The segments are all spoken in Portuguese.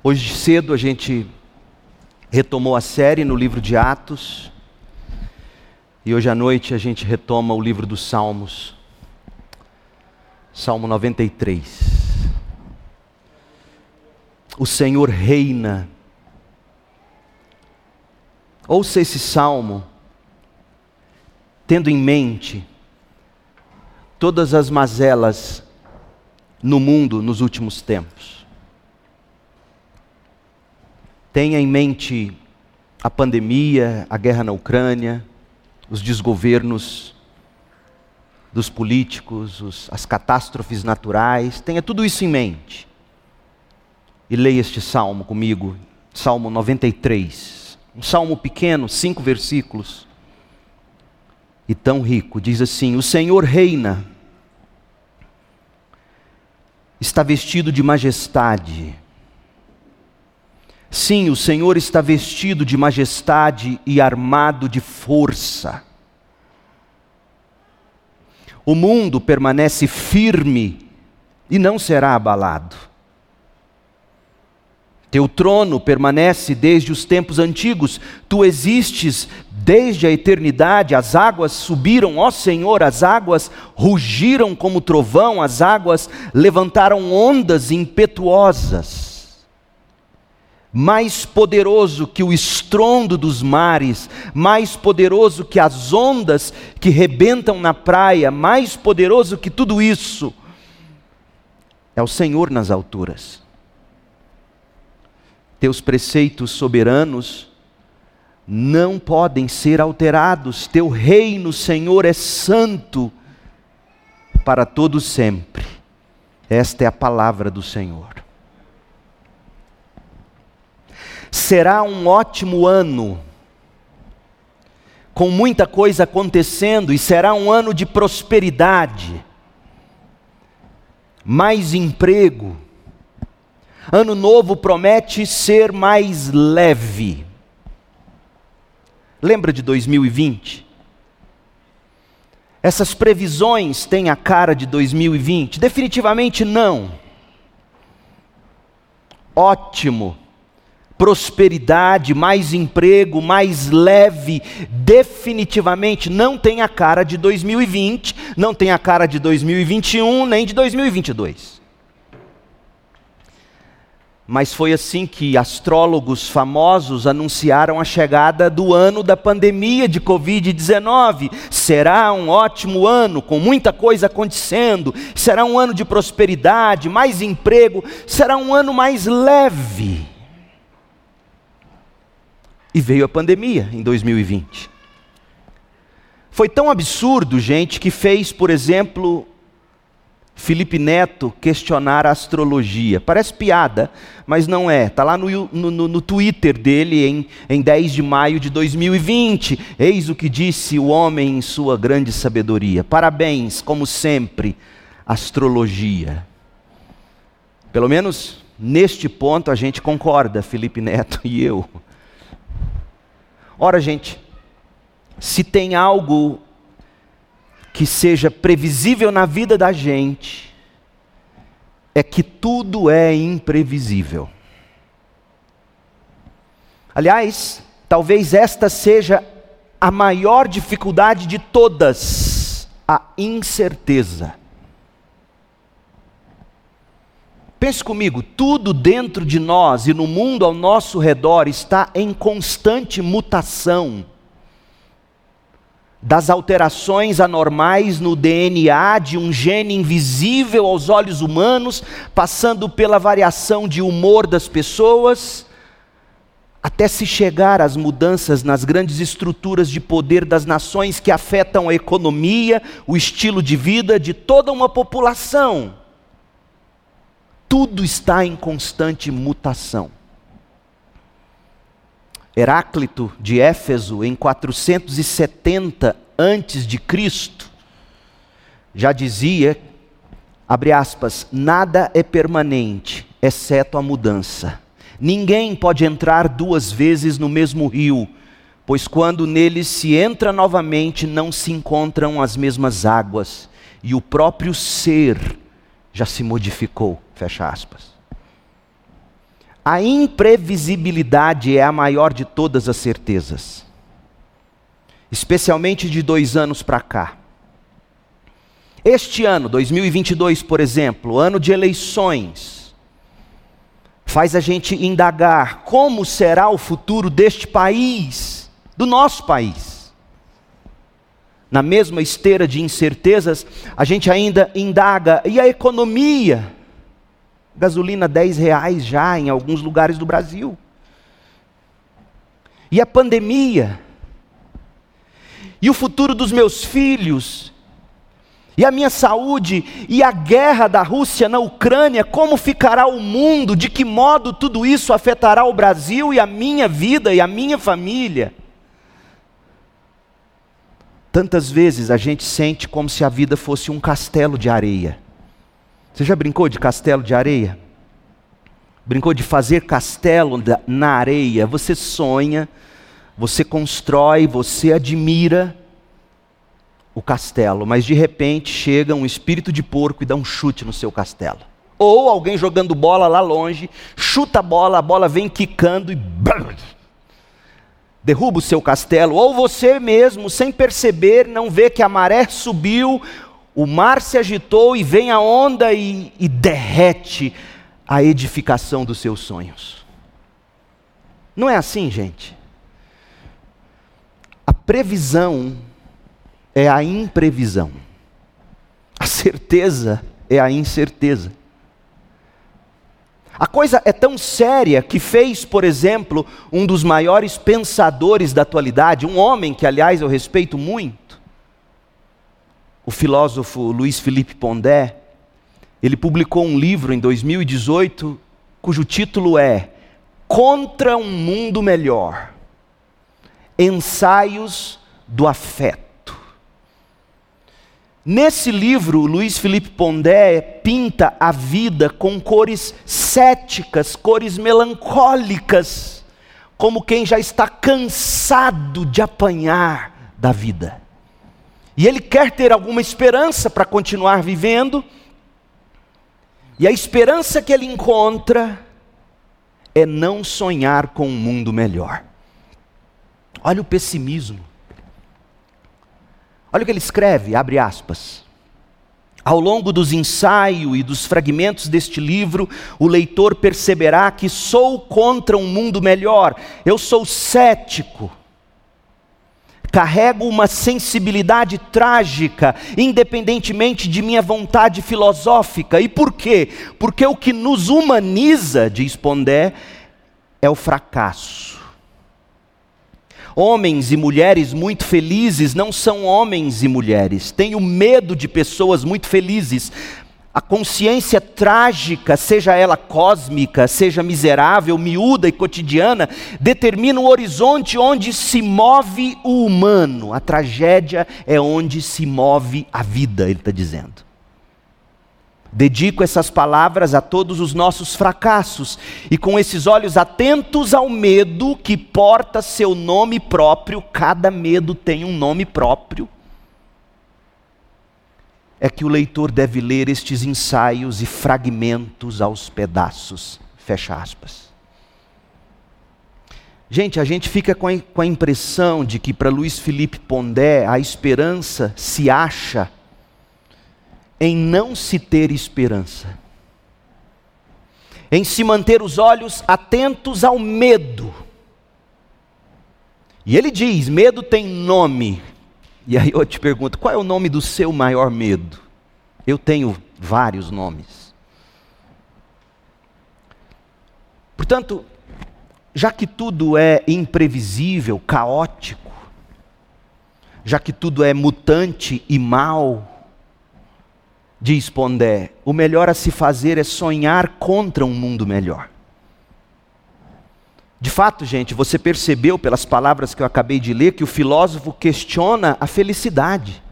Hoje cedo a gente retomou a série no livro de Atos. E hoje à noite a gente retoma o livro dos Salmos. Salmo 93. O Senhor reina. Ouça esse salmo, tendo em mente todas as mazelas no mundo nos últimos tempos. Tenha em mente a pandemia, a guerra na Ucrânia, os desgovernos dos políticos, os, as catástrofes naturais, tenha tudo isso em mente. E leia este salmo comigo, Salmo 93. Um salmo pequeno, cinco versículos. E tão rico, diz assim: O Senhor reina, está vestido de majestade Sim, o Senhor está vestido de majestade e armado de força. O mundo permanece firme e não será abalado. Teu trono permanece desde os tempos antigos, tu existes desde a eternidade. As águas subiram, ó Senhor, as águas rugiram como trovão, as águas levantaram ondas impetuosas mais poderoso que o estrondo dos mares, mais poderoso que as ondas que rebentam na praia, mais poderoso que tudo isso, é o Senhor nas alturas. Teus preceitos soberanos não podem ser alterados, teu reino, Senhor, é santo para todo sempre. Esta é a palavra do Senhor. Será um ótimo ano, com muita coisa acontecendo, e será um ano de prosperidade, mais emprego. Ano novo promete ser mais leve. Lembra de 2020? Essas previsões têm a cara de 2020? Definitivamente não. Ótimo prosperidade, mais emprego, mais leve, definitivamente não tem a cara de 2020, não tem a cara de 2021, nem de 2022. Mas foi assim que astrólogos famosos anunciaram a chegada do ano da pandemia de Covid-19. Será um ótimo ano, com muita coisa acontecendo, será um ano de prosperidade, mais emprego, será um ano mais leve. E veio a pandemia em 2020. Foi tão absurdo, gente, que fez, por exemplo, Felipe Neto questionar a astrologia. Parece piada, mas não é. Está lá no, no, no, Twitter dele em, em 10 de maio de 2020. Eis o que disse o homem em sua grande sabedoria. Parabéns, como sempre, astrologia. Pelo menos neste ponto a gente concorda, Felipe Neto e eu. Ora, gente, se tem algo que seja previsível na vida da gente, é que tudo é imprevisível. Aliás, talvez esta seja a maior dificuldade de todas, a incerteza. Pense comigo, tudo dentro de nós e no mundo ao nosso redor está em constante mutação. Das alterações anormais no DNA de um gene invisível aos olhos humanos, passando pela variação de humor das pessoas, até se chegar às mudanças nas grandes estruturas de poder das nações que afetam a economia, o estilo de vida de toda uma população tudo está em constante mutação. Heráclito de Éfeso, em 470 antes de Cristo, já dizia, abre aspas, nada é permanente, exceto a mudança. Ninguém pode entrar duas vezes no mesmo rio, pois quando nele se entra novamente, não se encontram as mesmas águas, e o próprio ser já se modificou. Fecha aspas. A imprevisibilidade é a maior de todas as certezas, especialmente de dois anos para cá. Este ano, 2022, por exemplo, ano de eleições, faz a gente indagar como será o futuro deste país, do nosso país. Na mesma esteira de incertezas, a gente ainda indaga, e a economia? Gasolina 10 reais já em alguns lugares do Brasil. E a pandemia? E o futuro dos meus filhos? E a minha saúde? E a guerra da Rússia na Ucrânia? Como ficará o mundo? De que modo tudo isso afetará o Brasil e a minha vida e a minha família? Tantas vezes a gente sente como se a vida fosse um castelo de areia. Você já brincou de castelo de areia? Brincou de fazer castelo na areia? Você sonha, você constrói, você admira o castelo, mas de repente chega um espírito de porco e dá um chute no seu castelo. Ou alguém jogando bola lá longe, chuta a bola, a bola vem quicando e derruba o seu castelo. Ou você mesmo, sem perceber, não vê que a maré subiu, o mar se agitou e vem a onda e, e derrete a edificação dos seus sonhos. Não é assim, gente? A previsão é a imprevisão. A certeza é a incerteza. A coisa é tão séria que fez, por exemplo, um dos maiores pensadores da atualidade, um homem que, aliás, eu respeito muito, o filósofo Luiz Felipe Pondé, ele publicou um livro em 2018 cujo título é Contra um Mundo Melhor Ensaios do Afeto. Nesse livro, Luiz Felipe Pondé pinta a vida com cores céticas, cores melancólicas, como quem já está cansado de apanhar da vida e ele quer ter alguma esperança para continuar vivendo, e a esperança que ele encontra é não sonhar com um mundo melhor. Olha o pessimismo. Olha o que ele escreve, abre aspas. Ao longo dos ensaios e dos fragmentos deste livro, o leitor perceberá que sou contra um mundo melhor, eu sou cético, Carrego uma sensibilidade trágica, independentemente de minha vontade filosófica. E por quê? Porque o que nos humaniza, diz Pondé, é o fracasso. Homens e mulheres muito felizes não são homens e mulheres. Tenho medo de pessoas muito felizes, a consciência trágica, seja ela cósmica, seja miserável, miúda e cotidiana, determina o horizonte onde se move o humano. A tragédia é onde se move a vida, ele está dizendo. Dedico essas palavras a todos os nossos fracassos e com esses olhos atentos ao medo que porta seu nome próprio, cada medo tem um nome próprio é que o leitor deve ler estes ensaios e fragmentos aos pedaços. Fecha aspas. Gente, a gente fica com a, com a impressão de que para Luiz Felipe Pondé a esperança se acha em não se ter esperança, em se manter os olhos atentos ao medo. E ele diz: medo tem nome, e aí eu te pergunto: qual é o nome do seu maior medo? Eu tenho vários nomes. Portanto, já que tudo é imprevisível, caótico, já que tudo é mutante e mal, diz Pondé, o melhor a se fazer é sonhar contra um mundo melhor. De fato, gente, você percebeu pelas palavras que eu acabei de ler que o filósofo questiona a felicidade.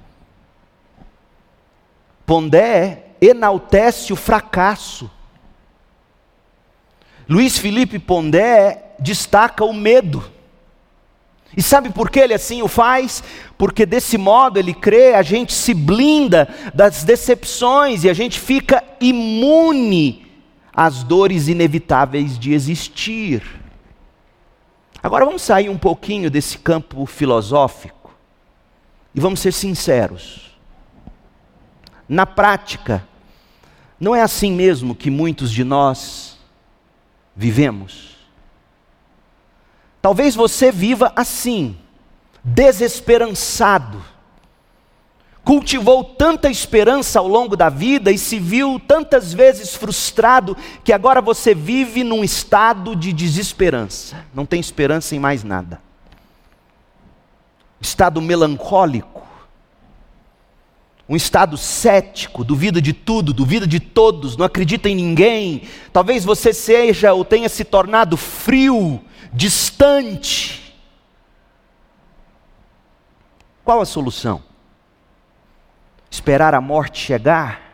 Pondé enaltece o fracasso. Luiz Felipe Pondé destaca o medo. E sabe por que ele assim o faz? Porque desse modo ele crê, a gente se blinda das decepções e a gente fica imune às dores inevitáveis de existir. Agora vamos sair um pouquinho desse campo filosófico e vamos ser sinceros. Na prática, não é assim mesmo que muitos de nós vivemos? Talvez você viva assim, desesperançado cultivou tanta esperança ao longo da vida e se viu tantas vezes frustrado que agora você vive num estado de desesperança, não tem esperança em mais nada. Estado melancólico, um estado cético, duvida de tudo, duvida de todos, não acredita em ninguém. Talvez você seja ou tenha se tornado frio, distante. Qual a solução? Esperar a morte chegar.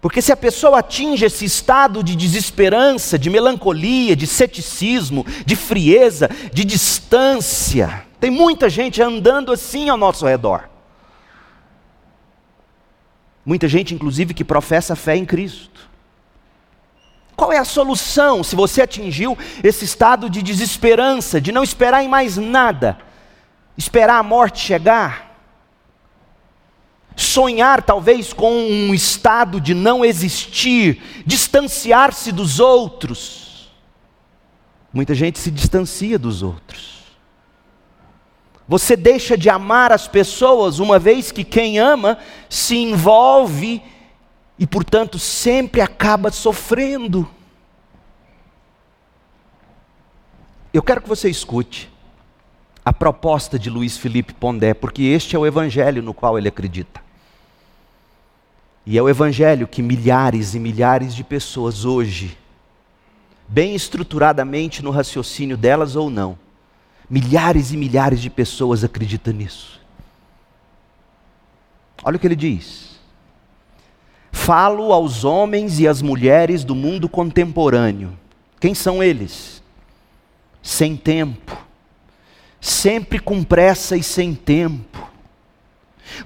Porque se a pessoa atinge esse estado de desesperança, de melancolia, de ceticismo, de frieza, de distância, tem muita gente andando assim ao nosso redor. Muita gente, inclusive, que professa fé em Cristo. Qual é a solução se você atingiu esse estado de desesperança, de não esperar em mais nada, esperar a morte chegar? Sonhar talvez com um estado de não existir, distanciar-se dos outros. Muita gente se distancia dos outros. Você deixa de amar as pessoas, uma vez que quem ama se envolve e, portanto, sempre acaba sofrendo. Eu quero que você escute a proposta de Luiz Felipe Pondé, porque este é o evangelho no qual ele acredita. E é o evangelho que milhares e milhares de pessoas hoje, bem estruturadamente no raciocínio delas ou não, milhares e milhares de pessoas acreditam nisso. Olha o que ele diz. Falo aos homens e às mulheres do mundo contemporâneo. Quem são eles? Sem tempo sempre com pressa e sem tempo,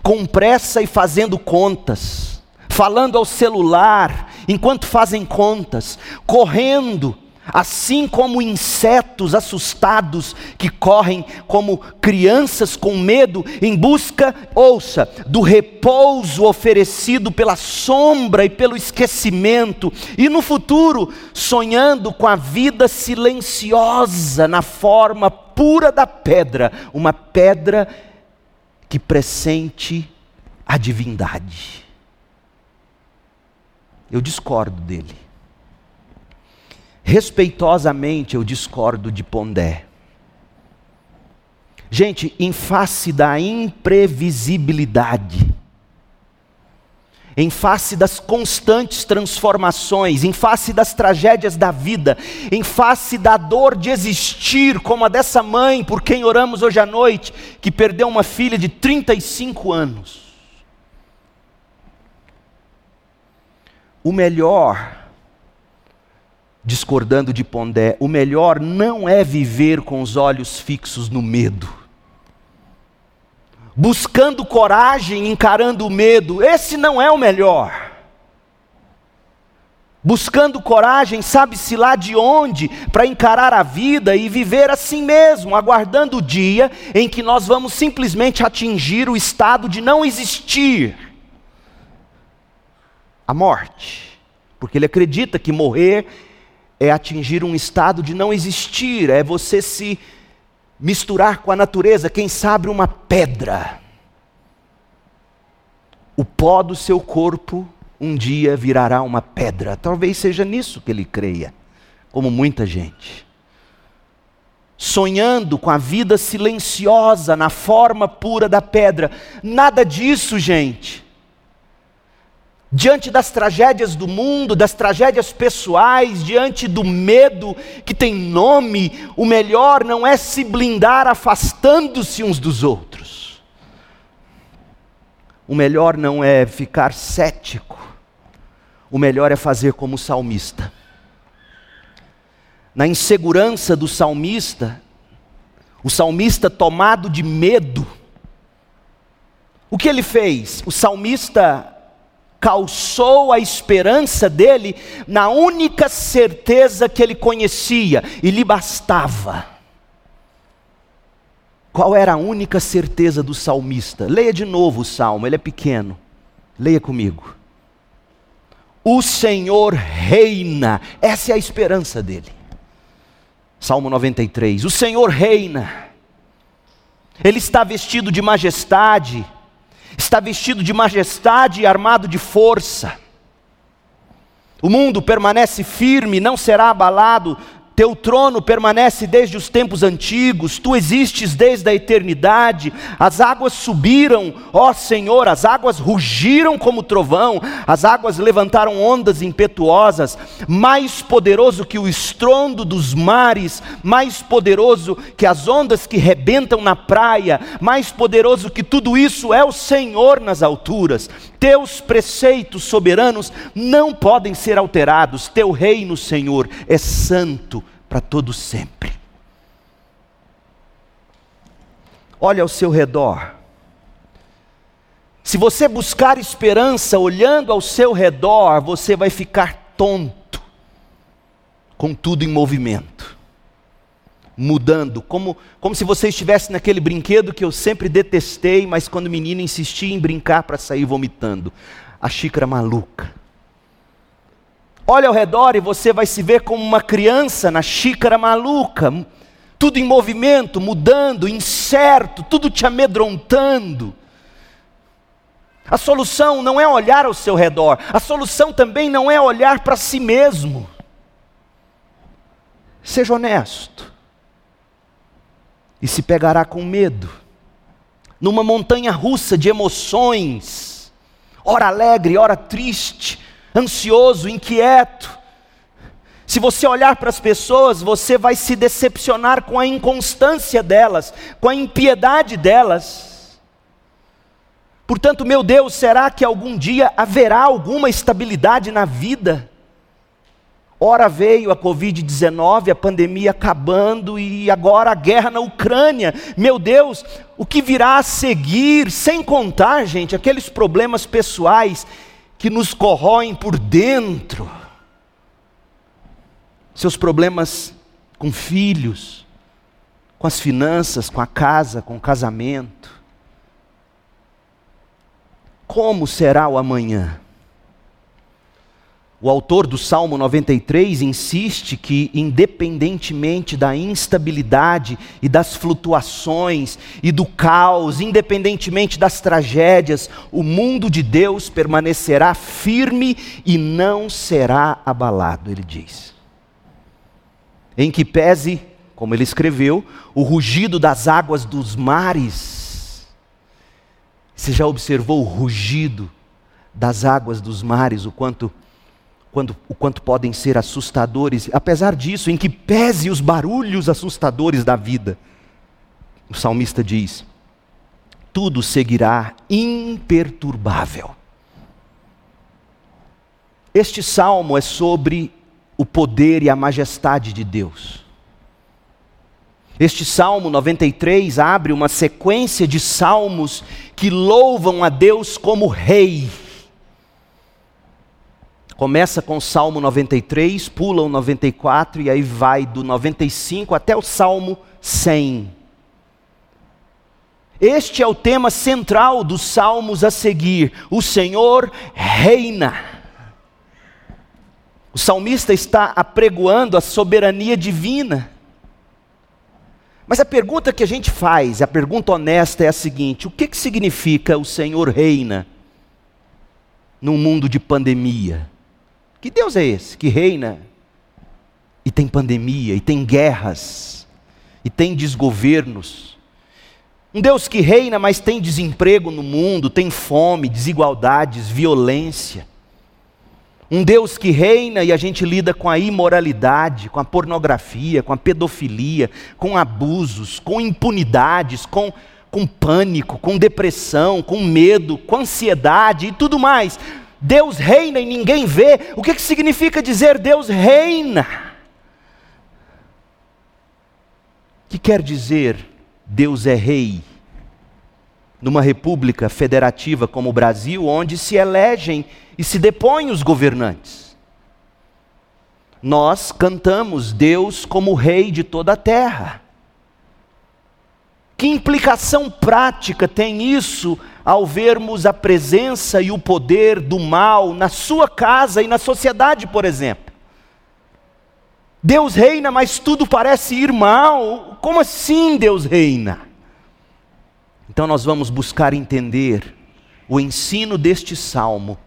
com pressa e fazendo contas, falando ao celular enquanto fazem contas, correndo, Assim como insetos assustados que correm como crianças com medo em busca, ouça, do repouso oferecido pela sombra e pelo esquecimento, e no futuro sonhando com a vida silenciosa na forma pura da pedra, uma pedra que pressente a divindade. Eu discordo dele. Respeitosamente eu discordo de Pondé. Gente, em face da imprevisibilidade, em face das constantes transformações, em face das tragédias da vida, em face da dor de existir, como a dessa mãe por quem oramos hoje à noite, que perdeu uma filha de 35 anos. O melhor discordando de Pondé, o melhor não é viver com os olhos fixos no medo. Buscando coragem, encarando o medo, esse não é o melhor. Buscando coragem, sabe-se lá de onde, para encarar a vida e viver assim mesmo, aguardando o dia em que nós vamos simplesmente atingir o estado de não existir a morte, porque ele acredita que morrer é atingir um estado de não existir, é você se misturar com a natureza, quem sabe uma pedra. O pó do seu corpo um dia virará uma pedra. Talvez seja nisso que ele creia, como muita gente. Sonhando com a vida silenciosa na forma pura da pedra. Nada disso, gente diante das tragédias do mundo, das tragédias pessoais, diante do medo que tem nome, o melhor não é se blindar afastando-se uns dos outros. O melhor não é ficar cético. O melhor é fazer como o salmista. Na insegurança do salmista, o salmista tomado de medo, o que ele fez? O salmista calçou a esperança dele na única certeza que ele conhecia e lhe bastava. Qual era a única certeza do salmista? Leia de novo o salmo, ele é pequeno. Leia comigo. O Senhor reina, essa é a esperança dele. Salmo 93. O Senhor reina, ele está vestido de majestade, está vestido de majestade e armado de força. O mundo permanece firme, não será abalado, teu trono permanece desde os tempos antigos, tu existes desde a eternidade. As águas subiram, ó Senhor, as águas rugiram como trovão, as águas levantaram ondas impetuosas. Mais poderoso que o estrondo dos mares, mais poderoso que as ondas que rebentam na praia, mais poderoso que tudo isso é o Senhor nas alturas. Teus preceitos soberanos não podem ser alterados. Teu reino, Senhor, é santo para todo sempre. Olha ao seu redor. Se você buscar esperança olhando ao seu redor, você vai ficar tonto, com tudo em movimento, mudando, como, como se você estivesse naquele brinquedo que eu sempre detestei, mas quando menino insistia em brincar para sair vomitando a xícara maluca. Olha ao redor e você vai se ver como uma criança na xícara maluca, tudo em movimento, mudando, incerto, tudo te amedrontando. A solução não é olhar ao seu redor, a solução também não é olhar para si mesmo. Seja honesto, e se pegará com medo, numa montanha russa de emoções, ora alegre, ora triste, ansioso, inquieto. Se você olhar para as pessoas, você vai se decepcionar com a inconstância delas, com a impiedade delas. Portanto, meu Deus, será que algum dia haverá alguma estabilidade na vida? Ora veio a Covid-19, a pandemia acabando e agora a guerra na Ucrânia. Meu Deus, o que virá a seguir? Sem contar, gente, aqueles problemas pessoais que nos corroem por dentro. Seus problemas com filhos, com as finanças, com a casa, com o casamento. Como será o amanhã? O autor do Salmo 93 insiste que, independentemente da instabilidade e das flutuações e do caos, independentemente das tragédias, o mundo de Deus permanecerá firme e não será abalado, ele diz. Em que pese, como ele escreveu, o rugido das águas dos mares. Você já observou o rugido das águas dos mares, o quanto quando, o quanto podem ser assustadores, apesar disso, em que pese os barulhos assustadores da vida. O salmista diz: tudo seguirá imperturbável. Este salmo é sobre o poder e a majestade de Deus. Este Salmo 93 abre uma sequência de salmos que louvam a Deus como Rei Começa com o Salmo 93, pula o 94 e aí vai do 95 até o Salmo 100. Este é o tema central dos salmos a seguir. O Senhor reina. O salmista está apregoando a soberania divina. Mas a pergunta que a gente faz, a pergunta honesta é a seguinte: o que, que significa o Senhor reina num mundo de pandemia? Que Deus é esse que reina e tem pandemia, e tem guerras, e tem desgovernos? Um Deus que reina, mas tem desemprego no mundo, tem fome, desigualdades, violência. Um Deus que reina e a gente lida com a imoralidade, com a pornografia, com a pedofilia, com abusos, com impunidades, com, com pânico, com depressão, com medo, com ansiedade e tudo mais. Deus reina e ninguém vê. O que, que significa dizer Deus reina? O que quer dizer Deus é rei? numa república federativa como o Brasil, onde se elegem e se depõem os governantes. Nós cantamos Deus como Rei de toda a terra. Que implicação prática tem isso ao vermos a presença e o poder do mal na sua casa e na sociedade, por exemplo? Deus reina, mas tudo parece ir mal. Como assim Deus reina? Então nós vamos buscar entender o ensino deste salmo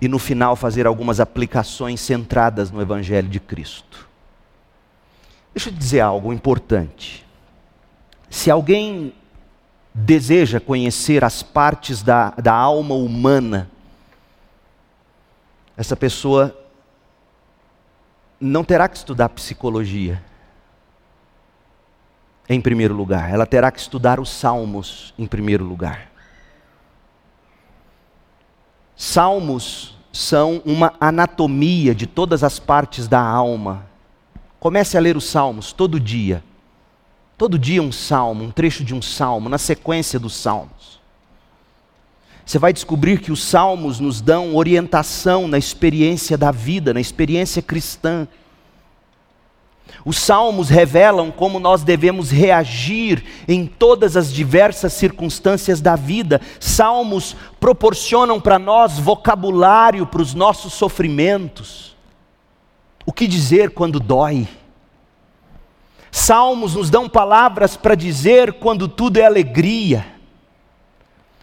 e no final fazer algumas aplicações centradas no Evangelho de Cristo. Deixa eu dizer algo importante. Se alguém deseja conhecer as partes da, da alma humana, essa pessoa não terá que estudar psicologia, em primeiro lugar, ela terá que estudar os salmos, em primeiro lugar. Salmos são uma anatomia de todas as partes da alma. Comece a ler os salmos todo dia. Todo dia um salmo, um trecho de um salmo, na sequência dos salmos. Você vai descobrir que os salmos nos dão orientação na experiência da vida, na experiência cristã. Os salmos revelam como nós devemos reagir em todas as diversas circunstâncias da vida. Salmos proporcionam para nós vocabulário para os nossos sofrimentos. O que dizer quando dói? Salmos nos dão palavras para dizer quando tudo é alegria.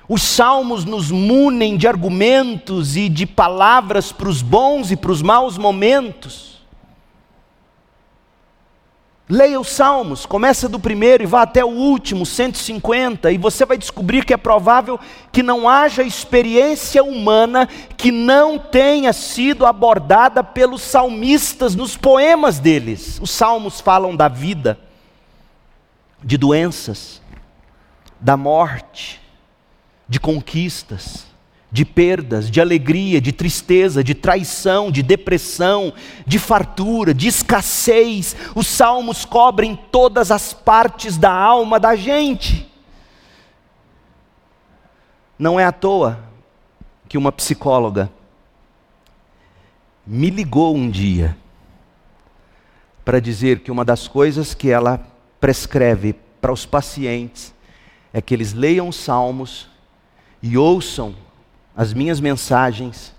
Os salmos nos munem de argumentos e de palavras para os bons e para os maus momentos. Leia os Salmos, começa do primeiro e vá até o último, 150, e você vai descobrir que é provável que não haja experiência humana que não tenha sido abordada pelos salmistas nos poemas deles. Os Salmos falam da vida, de doenças, da morte, de conquistas, de perdas, de alegria, de tristeza, de traição, de depressão, de fartura, de escassez. Os salmos cobrem todas as partes da alma da gente. Não é à toa que uma psicóloga me ligou um dia para dizer que uma das coisas que ela prescreve para os pacientes é que eles leiam os salmos e ouçam as minhas mensagens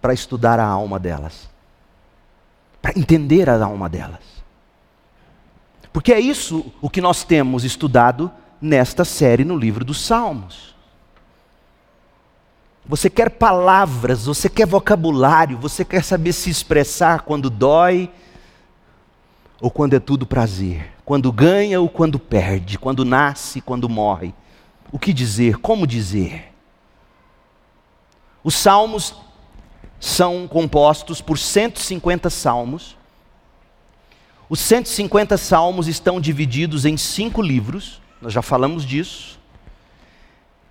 para estudar a alma delas, para entender a alma delas. Porque é isso o que nós temos estudado nesta série no livro dos Salmos. Você quer palavras, você quer vocabulário, você quer saber se expressar quando dói ou quando é tudo prazer, quando ganha ou quando perde, quando nasce, quando morre. O que dizer, como dizer? Os salmos são compostos por 150 salmos. Os 150 salmos estão divididos em cinco livros, nós já falamos disso.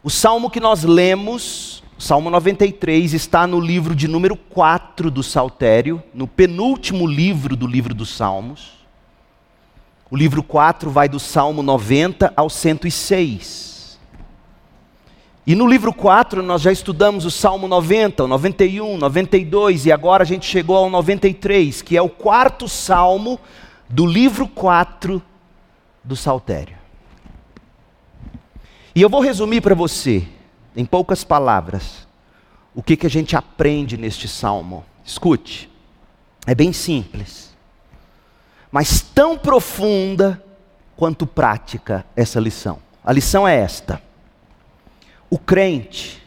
O salmo que nós lemos, Salmo 93, está no livro de número 4 do Saltério, no penúltimo livro do livro dos Salmos. O livro 4 vai do Salmo 90 ao 106. E no livro 4 nós já estudamos o Salmo 90, o 91, 92 e agora a gente chegou ao 93, que é o quarto salmo do livro 4 do Saltério. E eu vou resumir para você, em poucas palavras, o que, que a gente aprende neste salmo. Escute, é bem simples, mas tão profunda quanto prática essa lição. A lição é esta o crente,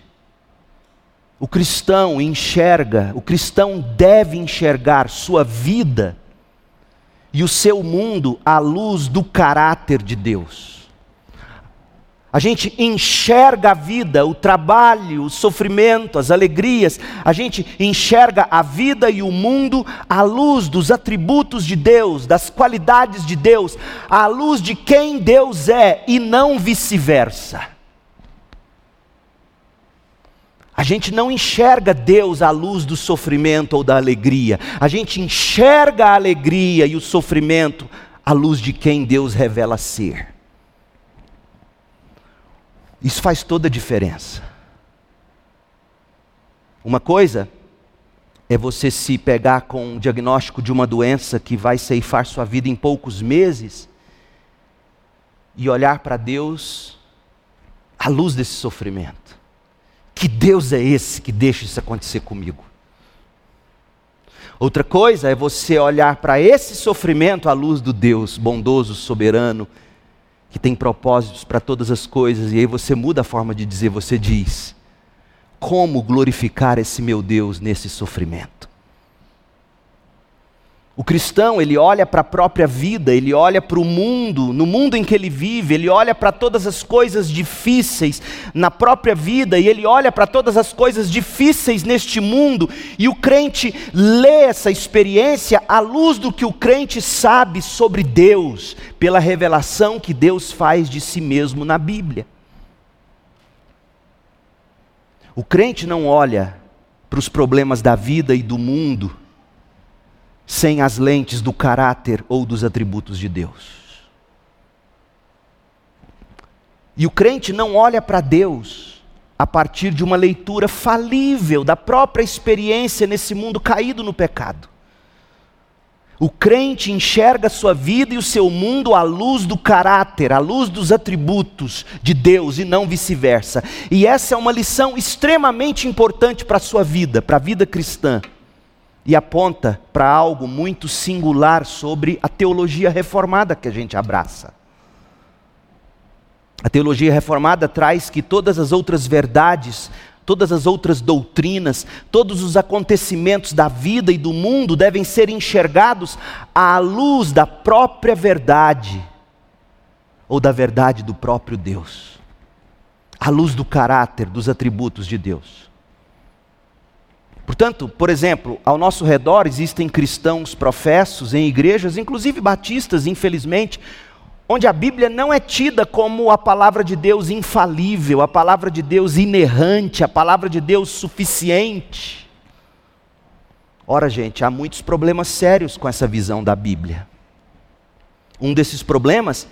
o cristão enxerga, o cristão deve enxergar sua vida e o seu mundo à luz do caráter de Deus. A gente enxerga a vida, o trabalho, o sofrimento, as alegrias, a gente enxerga a vida e o mundo à luz dos atributos de Deus, das qualidades de Deus, à luz de quem Deus é e não vice-versa. A gente não enxerga Deus à luz do sofrimento ou da alegria. A gente enxerga a alegria e o sofrimento à luz de quem Deus revela ser. Isso faz toda a diferença. Uma coisa é você se pegar com o diagnóstico de uma doença que vai ceifar sua vida em poucos meses e olhar para Deus à luz desse sofrimento. Que Deus é esse que deixa isso acontecer comigo? Outra coisa é você olhar para esse sofrimento à luz do Deus bondoso, soberano, que tem propósitos para todas as coisas, e aí você muda a forma de dizer, você diz: como glorificar esse meu Deus nesse sofrimento? O cristão, ele olha para a própria vida, ele olha para o mundo, no mundo em que ele vive, ele olha para todas as coisas difíceis na própria vida e ele olha para todas as coisas difíceis neste mundo, e o crente lê essa experiência à luz do que o crente sabe sobre Deus, pela revelação que Deus faz de si mesmo na Bíblia. O crente não olha para os problemas da vida e do mundo sem as lentes do caráter ou dos atributos de Deus. E o crente não olha para Deus a partir de uma leitura falível da própria experiência nesse mundo caído no pecado. O crente enxerga sua vida e o seu mundo à luz do caráter, à luz dos atributos de Deus e não vice-versa. E essa é uma lição extremamente importante para a sua vida, para a vida cristã e aponta para algo muito singular sobre a teologia reformada que a gente abraça. A teologia reformada traz que todas as outras verdades, todas as outras doutrinas, todos os acontecimentos da vida e do mundo devem ser enxergados à luz da própria verdade, ou da verdade do próprio Deus, à luz do caráter, dos atributos de Deus. Portanto, por exemplo, ao nosso redor existem cristãos professos em igrejas, inclusive batistas, infelizmente, onde a Bíblia não é tida como a palavra de Deus infalível, a palavra de Deus inerrante, a palavra de Deus suficiente. Ora, gente, há muitos problemas sérios com essa visão da Bíblia. Um desses problemas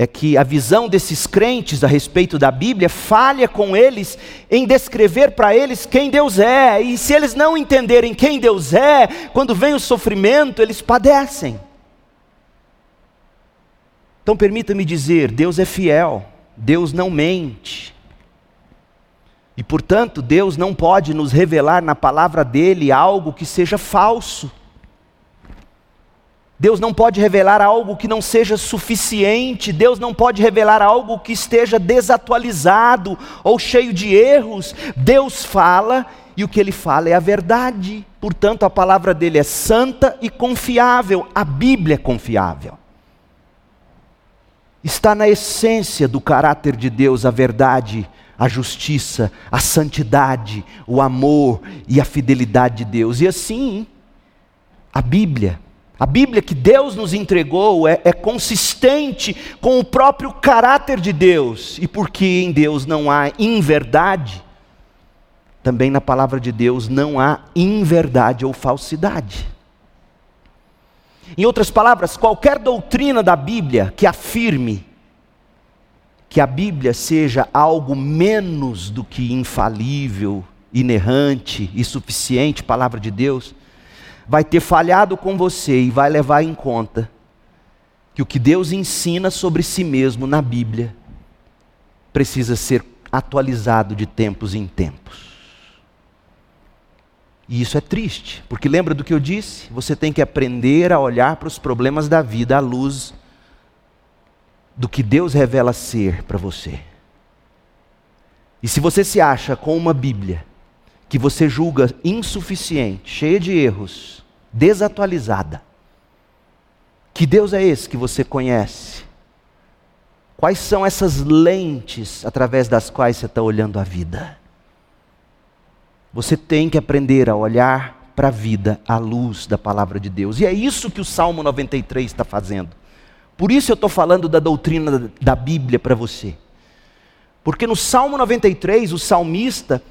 é que a visão desses crentes a respeito da Bíblia falha com eles em descrever para eles quem Deus é. E se eles não entenderem quem Deus é, quando vem o sofrimento, eles padecem. Então permita-me dizer: Deus é fiel, Deus não mente. E portanto, Deus não pode nos revelar na palavra dele algo que seja falso. Deus não pode revelar algo que não seja suficiente, Deus não pode revelar algo que esteja desatualizado ou cheio de erros. Deus fala e o que ele fala é a verdade. Portanto, a palavra dele é santa e confiável, a Bíblia é confiável. Está na essência do caráter de Deus a verdade, a justiça, a santidade, o amor e a fidelidade de Deus. E assim, a Bíblia a Bíblia que Deus nos entregou é, é, consistente com o próprio caráter de Deus, e porque em Deus não há inverdade, também na palavra de Deus não há inverdade ou falsidade. Em outras palavras, qualquer doutrina da Bíblia que afirme que a Bíblia seja algo menos do que infalível, inerrante e suficiente, palavra de Deus, vai ter falhado com você e vai levar em conta que o que Deus ensina sobre si mesmo na Bíblia precisa ser atualizado de tempos em tempos. E isso é triste, porque lembra do que eu disse? Você tem que aprender a olhar para os problemas da vida à luz do que Deus revela ser para você. E se você se acha com uma Bíblia que você julga insuficiente, cheia de erros, desatualizada. Que Deus é esse que você conhece? Quais são essas lentes através das quais você está olhando a vida? Você tem que aprender a olhar para a vida à luz da palavra de Deus. E é isso que o Salmo 93 está fazendo. Por isso eu estou falando da doutrina da Bíblia para você. Porque no Salmo 93, o salmista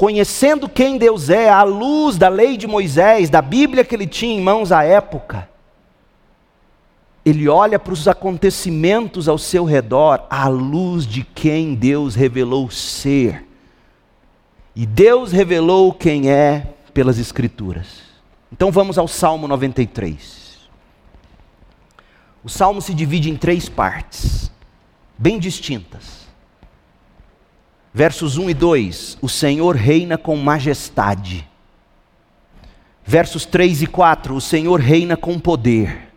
conhecendo quem Deus é, à luz da lei de Moisés, da Bíblia que ele tinha em mãos à época, ele olha para os acontecimentos ao seu redor à luz de quem Deus revelou ser. E Deus revelou quem é pelas Escrituras. Então vamos ao Salmo 93. O salmo se divide em três partes, bem distintas. Versos 1 e 2: O Senhor reina com majestade. Versos 3 e 4: O Senhor reina com poder.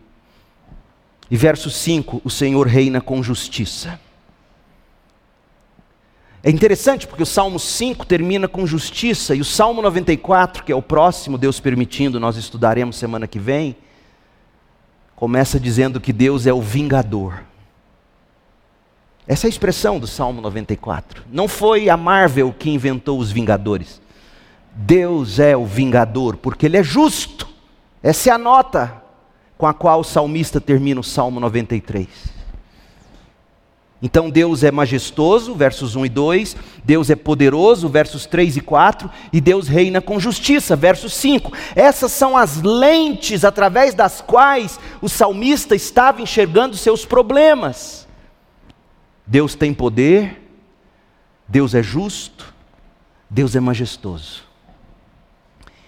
E verso 5: O Senhor reina com justiça. É interessante porque o Salmo 5 termina com justiça e o Salmo 94, que é o próximo, Deus permitindo, nós estudaremos semana que vem, começa dizendo que Deus é o vingador. Essa é a expressão do Salmo 94. Não foi a Marvel que inventou os vingadores. Deus é o vingador, porque Ele é justo. Essa é a nota com a qual o salmista termina o Salmo 93. Então Deus é majestoso, versos 1 e 2, Deus é poderoso, versos 3 e 4, e Deus reina com justiça, versos 5. Essas são as lentes através das quais o salmista estava enxergando seus problemas. Deus tem poder, Deus é justo, Deus é majestoso.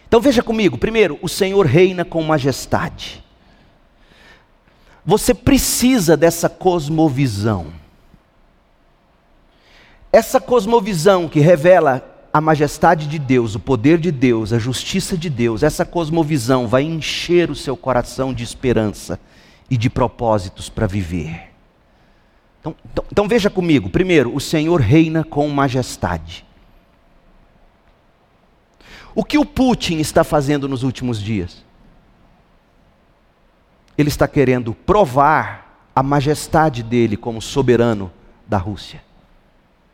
Então veja comigo, primeiro, o Senhor reina com majestade. Você precisa dessa cosmovisão. Essa cosmovisão que revela a majestade de Deus, o poder de Deus, a justiça de Deus, essa cosmovisão vai encher o seu coração de esperança e de propósitos para viver. Então, então, então, veja comigo: primeiro, o Senhor reina com majestade. O que o Putin está fazendo nos últimos dias? ele está querendo provar a majestade dele como soberano da Rússia,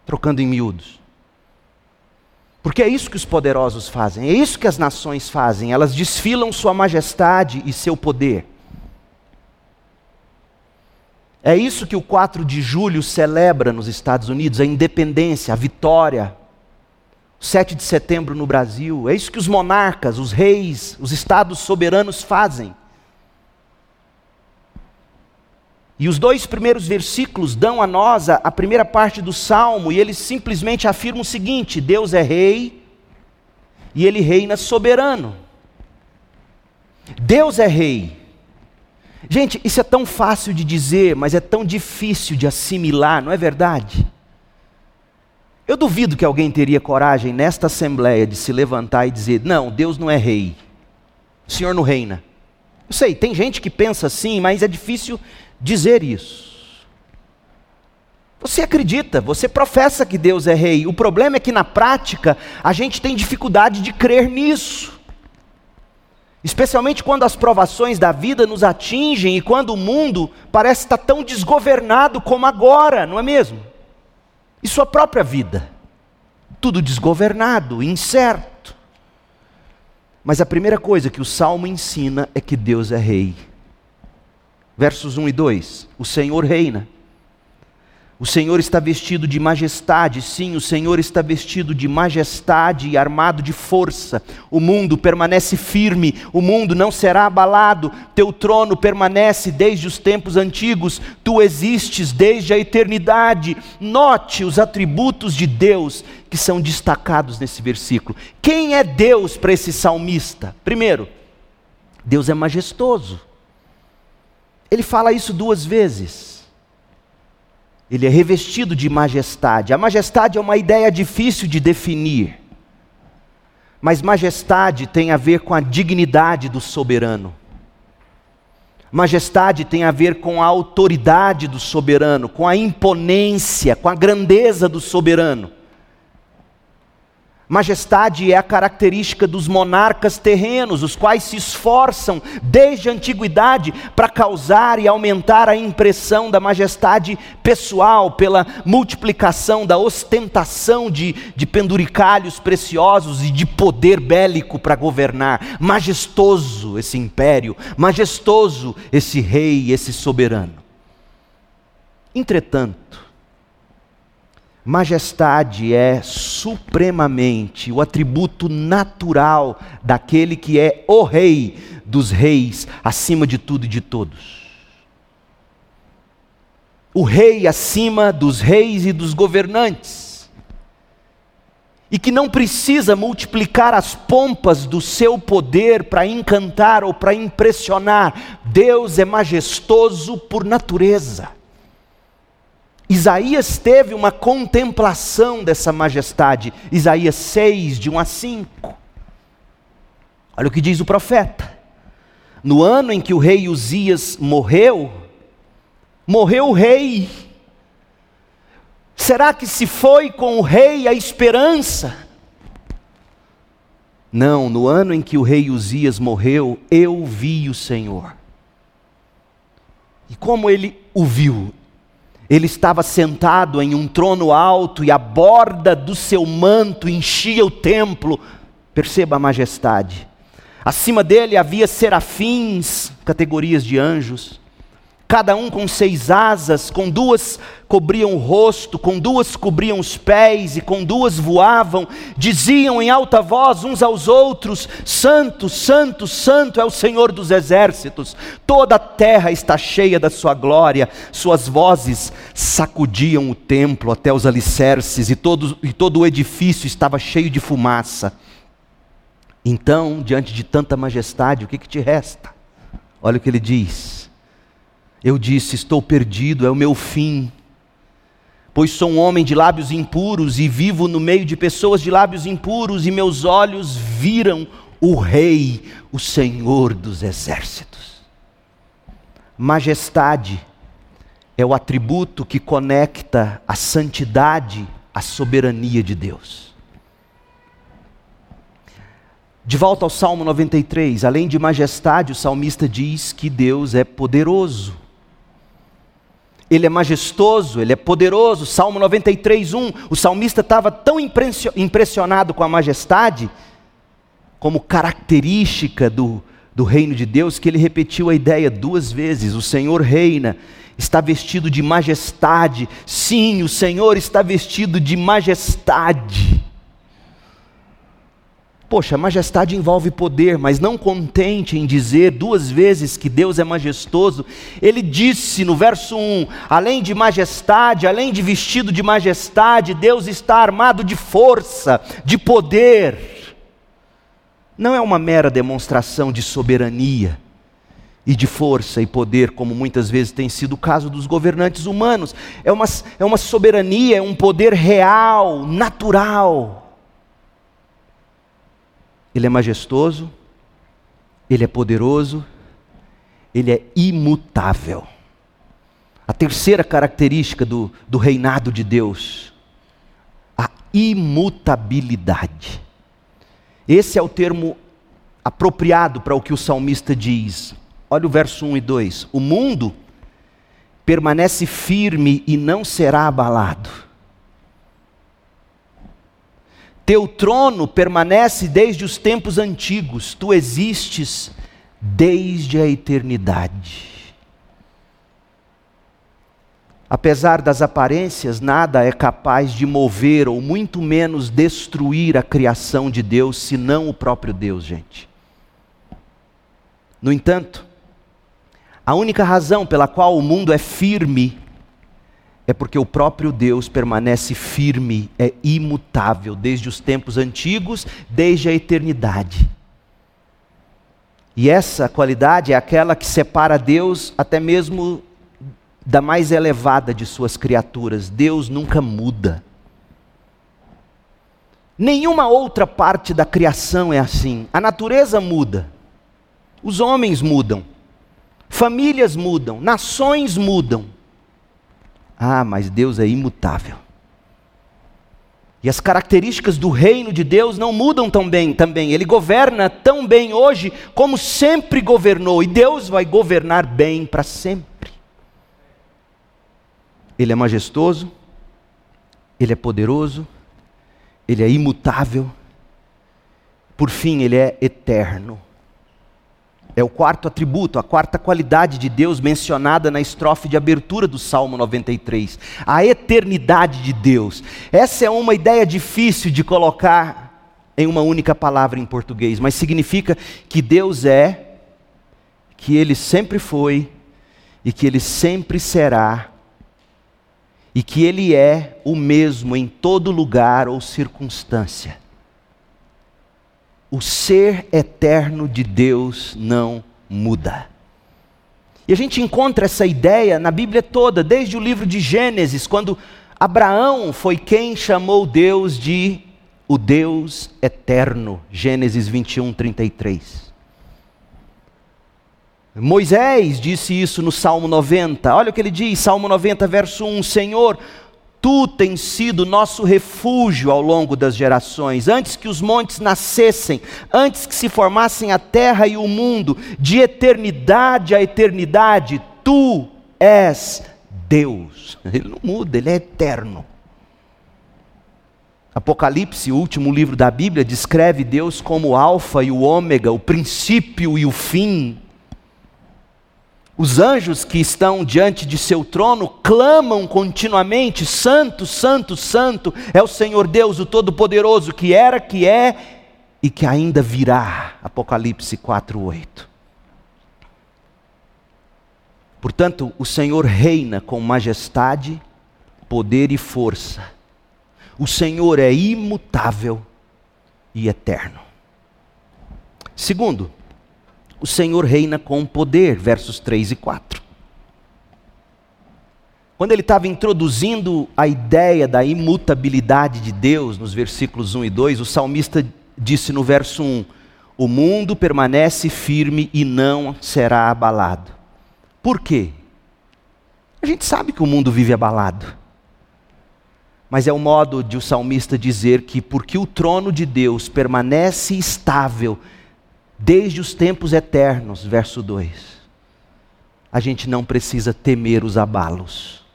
trocando em miúdos. Porque é isso que os poderosos fazem, é isso que as nações fazem, elas desfilam sua majestade e seu poder. É isso que o 4 de julho celebra nos Estados Unidos, a independência, a vitória. O 7 de setembro no Brasil, é isso que os monarcas, os reis, os estados soberanos fazem. E os dois primeiros versículos dão a nós a, primeira parte do salmo, e eles simplesmente afirmam o seguinte: Deus é rei e ele reina soberano. Deus é rei. Gente, isso é tão fácil de dizer, mas é tão difícil de assimilar, não é verdade? Eu duvido que alguém teria coragem nesta assembleia de se levantar e dizer: Não, Deus não é rei, o Senhor não reina. Eu sei, tem gente que pensa assim, mas é difícil dizer isso. Você acredita, você professa que Deus é rei. O problema é que na prática a gente tem dificuldade de crer nisso. Especialmente quando as provações da vida nos atingem e quando o mundo parece estar tão desgovernado como agora, não é mesmo? E sua própria vida. Tudo desgovernado, incerto. Mas a primeira coisa que o salmo ensina é que Deus é rei versos 1 e 2: O Senhor reina. O Senhor está vestido de majestade, sim, o Senhor está vestido de majestade e armado de força. O mundo permanece firme, o mundo não será abalado. Teu trono permanece desde os tempos antigos, tu existes desde a eternidade. Note os atributos de Deus que são destacados nesse versículo. Quem é Deus para esse salmista? Primeiro, Deus é majestoso. Ele fala isso duas vezes. Ele é revestido de majestade. A majestade é uma ideia difícil de definir. Mas majestade tem a ver com a dignidade do soberano. Majestade tem a ver com a autoridade do soberano, com a imponência, com a grandeza do soberano. Majestade é a característica dos monarcas terrenos, os quais se esforçam desde a antiguidade para causar e aumentar a impressão da majestade pessoal, pela multiplicação da ostentação de, de penduricalhos preciosos e de poder bélico para governar. Majestoso esse império, majestoso esse rei, esse soberano. Entretanto, Majestade é supremamente o atributo natural daquele que é o rei dos reis, acima de tudo e de todos. o rei acima dos reis e dos governantes, e que não precisa multiplicar as pompas do seu poder para encantar ou para impressionar. Deus é majestoso por natureza. Isaías teve uma contemplação dessa majestade, Isaías 6, de 1 a 5. Olha o que diz o profeta. No ano em que o rei Uzias morreu, morreu o rei. Será que se foi com o rei a esperança? Não, no ano em que o rei Uzias morreu, eu vi o Senhor. E como ele o viu? Ele estava sentado em um trono alto e a borda do seu manto enchia o templo. Perceba a majestade. Acima dele havia serafins, categorias de anjos cada um com seis asas, com duas cobriam o rosto, com duas cobriam os pés e com duas voavam, diziam em alta voz uns aos outros: Santo, Santo, Santo é o Senhor dos exércitos, toda a terra está cheia da sua glória. Suas vozes sacudiam o templo até os alicerces e todo, e todo o edifício estava cheio de fumaça. Então, diante de tanta majestade, o que, que te resta? Olha o que ele diz eu disse: Estou perdido, é o meu fim. Pois sou um homem de lábios impuros e vivo no meio de pessoas de lábios impuros, e meus olhos viram o Rei, o Senhor dos exércitos. Majestade é o atributo que conecta a santidade à soberania de Deus. De volta ao Salmo 93, além de majestade, o salmista diz que Deus é poderoso ele é majestoso, ele é poderoso. Salmo 93, 1. O salmista estava tão impressionado com a majestade, como característica do, do reino de Deus, que ele repetiu a ideia duas vezes: o Senhor reina, está vestido de majestade. Sim, o Senhor está vestido de majestade. Poxa, majestade envolve poder, mas não contente em dizer duas vezes que Deus é majestoso, ele disse no verso 1: além de majestade, além de vestido de majestade, Deus está armado de força, de poder. Não é uma mera demonstração de soberania e de força e poder, como muitas vezes tem sido o caso dos governantes humanos, é uma, é uma soberania, é um poder real, natural ele é majestoso, ele é poderoso, ele é imutável. A terceira característica do, do reinado de Deus, a imutabilidade. Esse é o termo apropriado para o que o salmista diz. Olha o verso 1 e 2: O mundo permanece firme e não será abalado teu trono permanece desde os tempos antigos, tu existes desde a eternidade. Apesar das aparências, nada é capaz de mover ou muito menos destruir a criação de Deus, senão o próprio Deus, gente. No entanto, a única razão pela qual o mundo é firme é porque o próprio Deus permanece firme, é imutável, desde os tempos antigos, desde a eternidade. E essa qualidade é aquela que separa Deus até mesmo da mais elevada de suas criaturas. Deus nunca muda. Nenhuma outra parte da criação é assim. A natureza muda, os homens mudam, famílias mudam, nações mudam ah, mas Deus é imutável. E as características do reino de Deus não mudam tão bem, também. Ele governa tão bem hoje como sempre governou, e Deus vai governar bem para sempre. Ele é majestoso, ele é poderoso, ele é imutável, por fim, ele é eterno. É o quarto atributo, a quarta qualidade de Deus mencionada na estrofe de abertura do Salmo 93. A eternidade de Deus. Essa é uma ideia difícil de colocar em uma única palavra em português, mas significa que Deus é, que Ele sempre foi e que Ele sempre será e que Ele é o mesmo em todo lugar ou circunstância. O ser eterno de Deus não muda. E a gente encontra essa ideia na Bíblia toda, desde o livro de Gênesis, quando Abraão foi quem chamou Deus de o Deus eterno. Gênesis 21, 33. Moisés disse isso no Salmo 90. Olha o que ele diz, Salmo 90, verso 1: Senhor, tu tens sido nosso refúgio ao longo das gerações, antes que os montes nascessem, antes que se formassem a terra e o mundo, de eternidade a eternidade, tu és Deus. Ele não muda, ele é eterno. Apocalipse, o último livro da Bíblia, descreve Deus como o Alfa e o Ômega, o princípio e o fim, os anjos que estão diante de seu trono clamam continuamente: Santo, Santo, Santo é o Senhor Deus, o Todo-Poderoso, que era, que é e que ainda virá. Apocalipse 4:8. Portanto, o Senhor reina com majestade, poder e força. O Senhor é imutável e eterno. Segundo, o Senhor reina com poder, versos 3 e 4. Quando ele estava introduzindo a ideia da imutabilidade de Deus, nos versículos 1 e 2, o salmista disse no verso 1: O mundo permanece firme e não será abalado. Por quê? A gente sabe que o mundo vive abalado. Mas é o modo de o salmista dizer que, porque o trono de Deus permanece estável desde os tempos eternos, verso 2. A gente não precisa temer os abalos.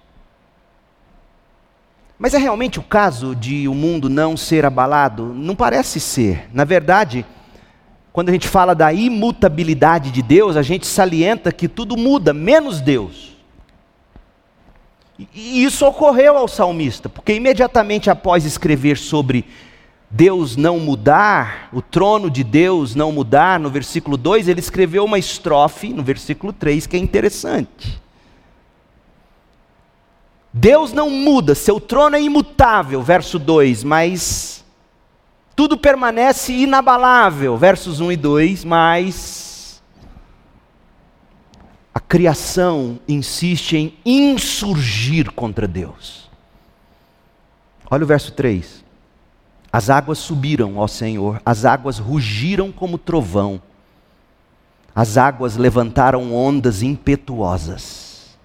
Mas é realmente o caso de o mundo não ser abalado? Não parece ser. Na verdade, quando a gente fala da imutabilidade de Deus, a gente salienta que tudo muda, menos Deus. E isso ocorreu ao salmista, porque imediatamente após escrever sobre Deus não mudar, o trono de Deus não mudar, no versículo 2, ele escreveu uma estrofe, no versículo 3, que é interessante. Deus não muda, seu trono é imutável, verso 2, mas tudo permanece inabalável, versos 1 e 2, mas a criação insiste em insurgir contra Deus. Olha o verso 3. As águas subiram, ó Senhor, as águas rugiram como trovão, as águas levantaram ondas impetuosas.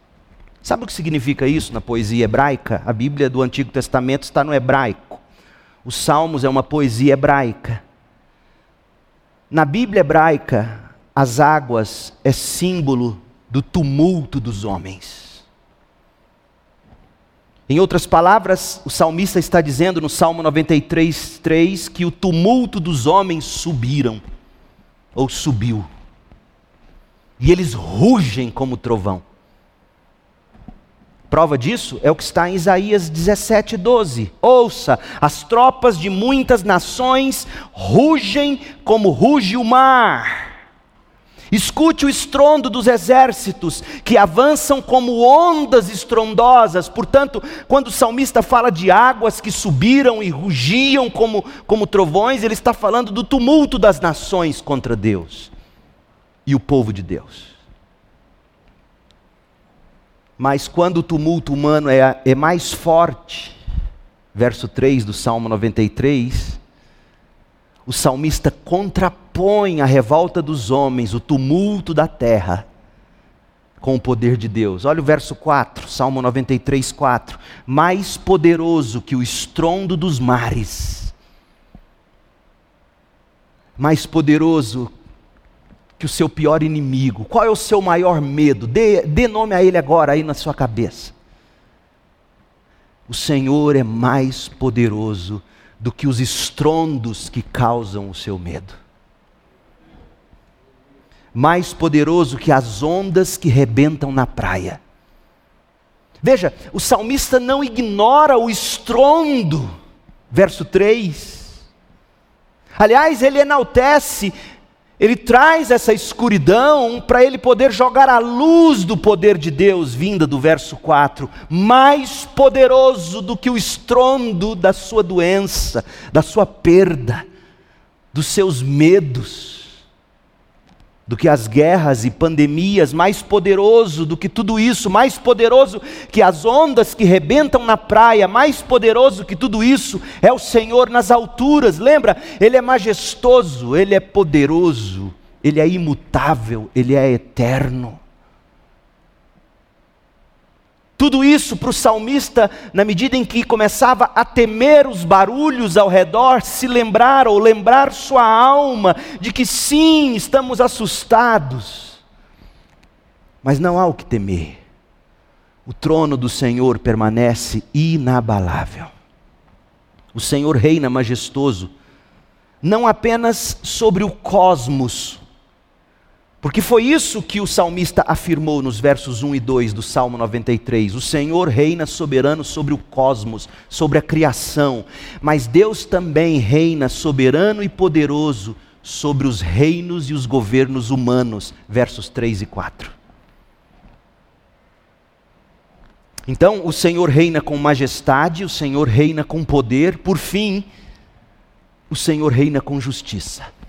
Sabe o que significa isso na poesia hebraica? A Bíblia do Antigo Testamento está no hebraico. Os Salmos é uma poesia hebraica. Na Bíblia hebraica, as águas é símbolo do tumulto dos homens. Em outras palavras, o salmista está dizendo no Salmo 93, 3 que o tumulto dos homens subiram, ou subiu, e eles rugem como trovão. Prova disso é o que está em Isaías 17, 12. Ouça, as tropas de muitas nações rugem como ruge o mar. Escute o estrondo dos exércitos que avançam como ondas estrondosas. Portanto, quando o salmista fala de águas que subiram e rugiam como, como trovões, ele está falando do tumulto das nações contra Deus e o povo de Deus. Mas quando o tumulto humano é, é mais forte, verso 3 do Salmo 93, o salmista contrapõe a revolta dos homens, o tumulto da terra, com o poder de Deus. Olha o verso 4, Salmo 93, 4. Mais poderoso que o estrondo dos mares, mais poderoso que o seu pior inimigo. Qual é o seu maior medo? Dê, dê nome a ele agora aí na sua cabeça. O Senhor é mais poderoso do que os estrondos que causam o seu medo. Mais poderoso que as ondas que rebentam na praia. Veja, o salmista não ignora o estrondo, verso 3. Aliás, ele enaltece ele traz essa escuridão para ele poder jogar a luz do poder de Deus, vinda do verso 4, mais poderoso do que o estrondo da sua doença, da sua perda, dos seus medos do que as guerras e pandemias, mais poderoso do que tudo isso, mais poderoso que as ondas que rebentam na praia, mais poderoso que tudo isso é o Senhor nas alturas. Lembra? Ele é majestoso, ele é poderoso, ele é imutável, ele é eterno. Tudo isso para o salmista, na medida em que começava a temer os barulhos ao redor, se lembrar ou lembrar sua alma de que sim, estamos assustados, mas não há o que temer. O trono do Senhor permanece inabalável. O Senhor reina majestoso, não apenas sobre o cosmos, porque foi isso que o salmista afirmou nos versos 1 e 2 do Salmo 93. O Senhor reina soberano sobre o cosmos, sobre a criação, mas Deus também reina soberano e poderoso sobre os reinos e os governos humanos. Versos 3 e 4. Então, o Senhor reina com majestade, o Senhor reina com poder, por fim, o Senhor reina com justiça.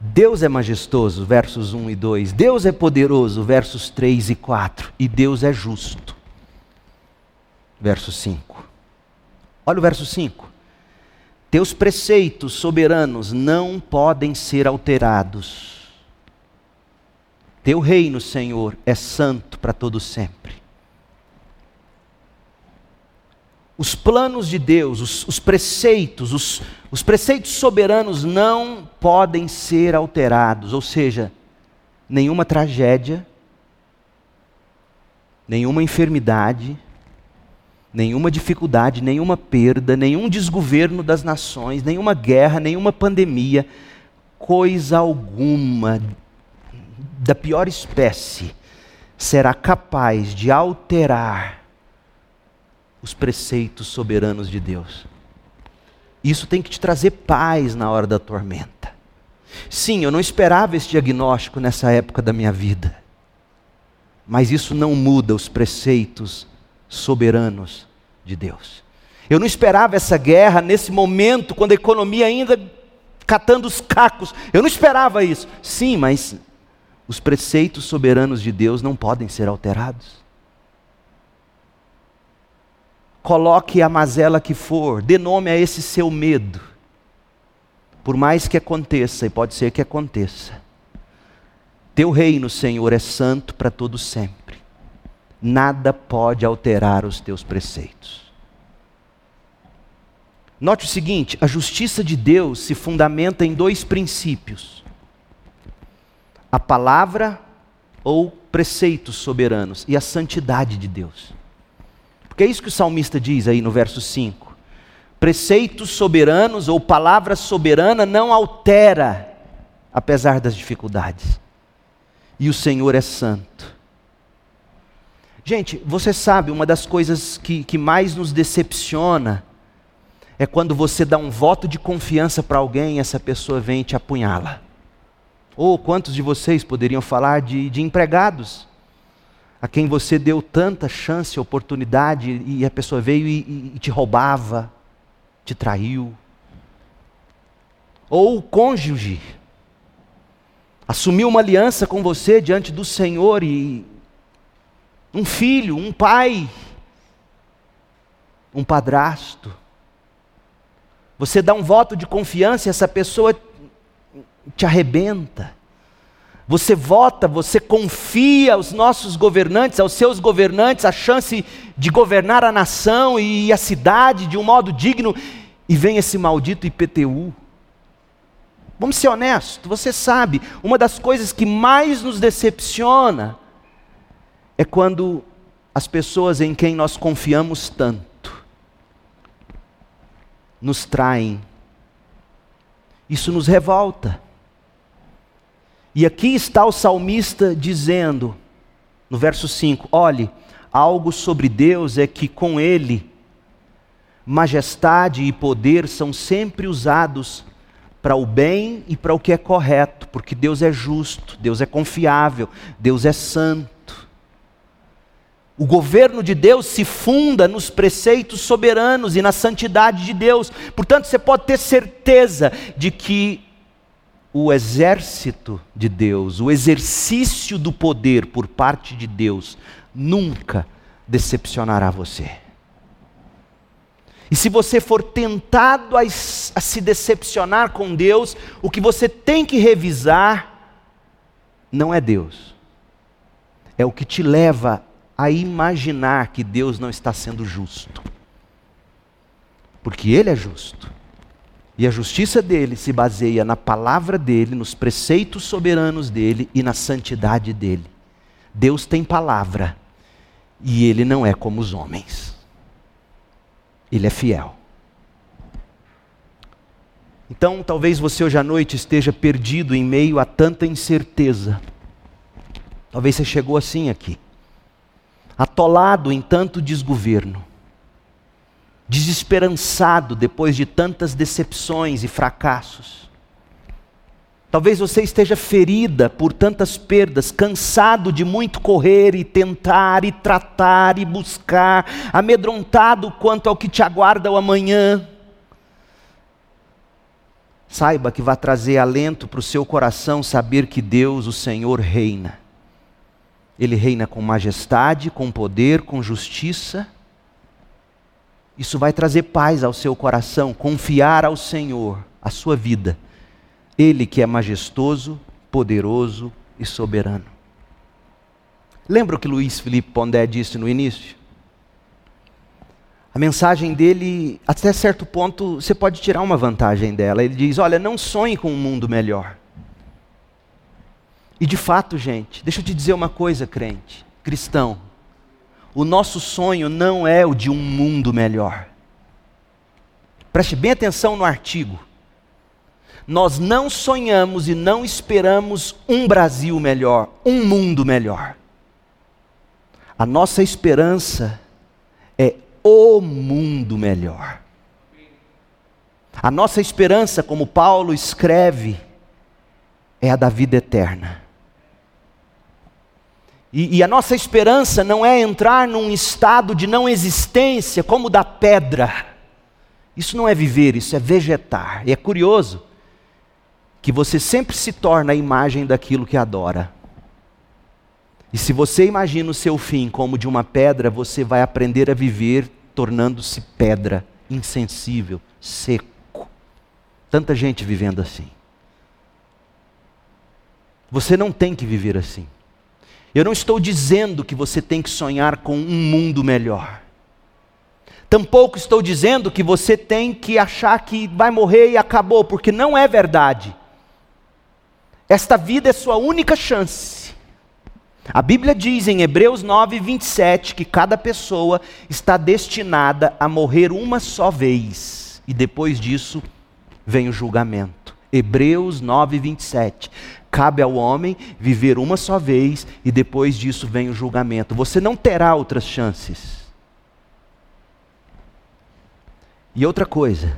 Deus é majestoso, versos 1 e 2. Deus é poderoso, versos 3 e 4. E Deus é justo, verso 5. Olha o verso 5. Teus preceitos soberanos não podem ser alterados. Teu reino, Senhor, é santo para todo sempre. Os planos de Deus, os, os preceitos, os, os preceitos soberanos não podem ser alterados, ou seja, nenhuma tragédia, nenhuma enfermidade, nenhuma dificuldade, nenhuma perda, nenhum desgoverno das nações, nenhuma guerra, nenhuma pandemia, coisa alguma da pior espécie será capaz de alterar os preceitos soberanos de Deus. Isso tem que te trazer paz na hora da tormenta. Sim, eu não esperava esse diagnóstico nessa época da minha vida. Mas isso não muda os preceitos soberanos de Deus. Eu não esperava essa guerra nesse momento, quando a economia ainda catando os cacos. Eu não esperava isso. Sim, mas os preceitos soberanos de Deus não podem ser alterados coloque a mazela que for, dê nome a esse seu medo. Por mais que aconteça, e pode ser que aconteça, teu reino, Senhor, é santo para todo sempre. Nada pode alterar os teus preceitos. Note o seguinte: a justiça de Deus se fundamenta em dois princípios: a palavra ou preceitos soberanos e a santidade de Deus. Porque é isso que o salmista diz aí no verso 5. Preceitos soberanos ou palavra soberana não altera, apesar das dificuldades. E o Senhor é santo. Gente, você sabe, uma das coisas que, que mais nos decepciona é quando você dá um voto de confiança para alguém e essa pessoa vem te apunhala. Ou quantos de vocês poderiam falar de, de empregados a quem você deu tanta chance, oportunidade, e a pessoa veio e, e te roubava, te traiu. Ou o cônjuge assumiu uma aliança com você diante do Senhor e um filho, um pai, um padrasto. Você dá um voto de confiança e essa pessoa te arrebenta. Você vota, você confia aos nossos governantes, aos seus governantes, a chance de governar a nação e a cidade de um modo digno, e vem esse maldito IPTU. Vamos ser honestos, você sabe, uma das coisas que mais nos decepciona é quando as pessoas em quem nós confiamos tanto nos traem. Isso nos revolta. E aqui está o salmista dizendo, no verso 5: olhe, algo sobre Deus é que com Ele, majestade e poder são sempre usados para o bem e para o que é correto, porque Deus é justo, Deus é confiável, Deus é santo. O governo de Deus se funda nos preceitos soberanos e na santidade de Deus. Portanto, você pode ter certeza de que o exército de Deus, o exercício do poder por parte de Deus, nunca decepcionará você. E se você for tentado a, se decepcionar com Deus, o que você tem que revisar não é Deus, é o que te leva a imaginar que Deus não está sendo justo. Porque Ele é justo. E a justiça dele se baseia na palavra dele, nos preceitos soberanos dele e na santidade dele. Deus tem palavra e ele não é como os homens. Ele é fiel. Então, talvez você hoje à noite esteja perdido em meio a tanta incerteza. Talvez você chegou assim aqui, atolado em tanto desgoverno desesperançado depois de tantas decepções e fracassos. Talvez você esteja ferida por tantas perdas, cansado de muito correr e tentar e tratar e buscar, amedrontado quanto ao que te aguarda o amanhã. Saiba que vai trazer alento para o seu coração saber que Deus, o Senhor, reina. Ele reina com majestade, com poder, com justiça isso vai trazer paz ao seu coração, confiar ao Senhor a sua vida. Ele que é majestoso, poderoso e soberano. Lembra o que Luiz Felipe Pondé disse no início? A mensagem dele, até certo ponto, você pode tirar uma vantagem dela. Ele diz: Olha, não sonhe com um mundo melhor. E de fato, gente, deixa eu te dizer uma coisa, crente, cristão. O nosso sonho não é o de um mundo melhor. Preste bem atenção no artigo. Nós não sonhamos e não esperamos um Brasil melhor, um mundo melhor. A nossa esperança é o mundo melhor. A nossa esperança, como Paulo escreve, é a da vida eterna. E, e, a nossa esperança não é entrar num estado de não existência como da pedra. Isso não é viver, isso é vegetar. E é curioso que você sempre se torna a imagem daquilo que adora. E se você imagina o seu fim como de uma pedra, você vai aprender a viver tornando-se pedra, insensível, seco. Tanta gente vivendo assim. Você não tem que viver assim. Eu não estou dizendo que você tem que sonhar com um mundo melhor. Tampouco estou dizendo que você tem que achar que vai morrer e acabou, porque não é verdade. Esta vida é sua única chance. A Bíblia diz em Hebreus 9, 27 que cada pessoa está destinada a morrer uma só vez, e depois disso vem o julgamento. Hebreus 9, 27. Cabe ao homem viver uma só vez e depois disso vem o julgamento. Você não terá outras chances. E outra coisa,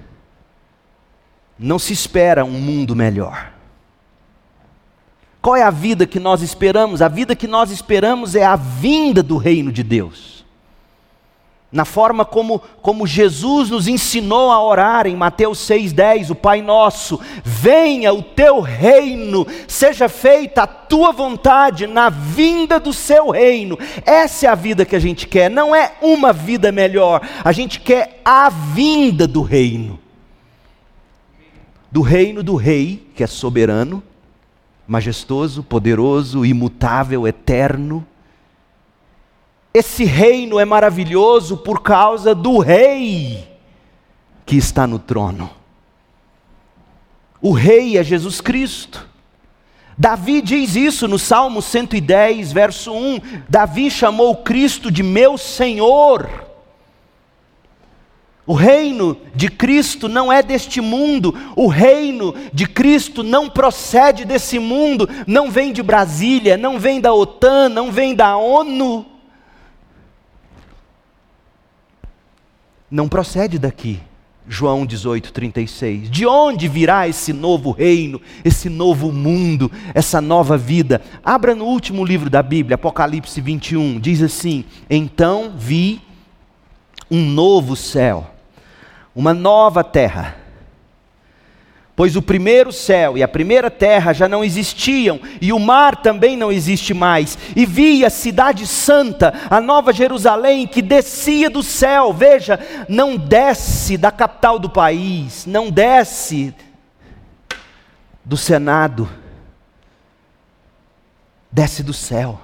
não se espera um mundo melhor. Qual é a vida que nós esperamos? A vida que nós esperamos é a vinda do reino de Deus na forma como, como Jesus nos ensinou a orar em Mateus 6,10, o Pai Nosso, venha o teu reino, seja feita a tua vontade na vinda do seu reino. Essa é a vida que a gente quer, não é uma vida melhor, a gente quer a vinda do reino. Do reino do rei, que é soberano, majestoso, poderoso, imutável, eterno esse reino é maravilhoso por causa do rei que está no trono. O rei é Jesus Cristo. Davi diz isso no Salmo 110, verso 1. Davi chamou Cristo de meu Senhor. O reino de Cristo não é deste mundo, o reino de Cristo não procede desse mundo, não vem de Brasília, não vem da OTAN, não vem da ONU. Não procede daqui. João 18:36. De onde virá esse novo reino, esse novo mundo, essa nova vida? Abra no último livro da Bíblia, Apocalipse 21, diz assim: Então vi um novo céu, uma nova terra pois o primeiro céu e a primeira terra já não existiam, e o mar também não existe mais. E vi a cidade santa, a nova Jerusalém, que descia do céu. Veja, não desce da capital do país, não desce do Senado, desce do céu.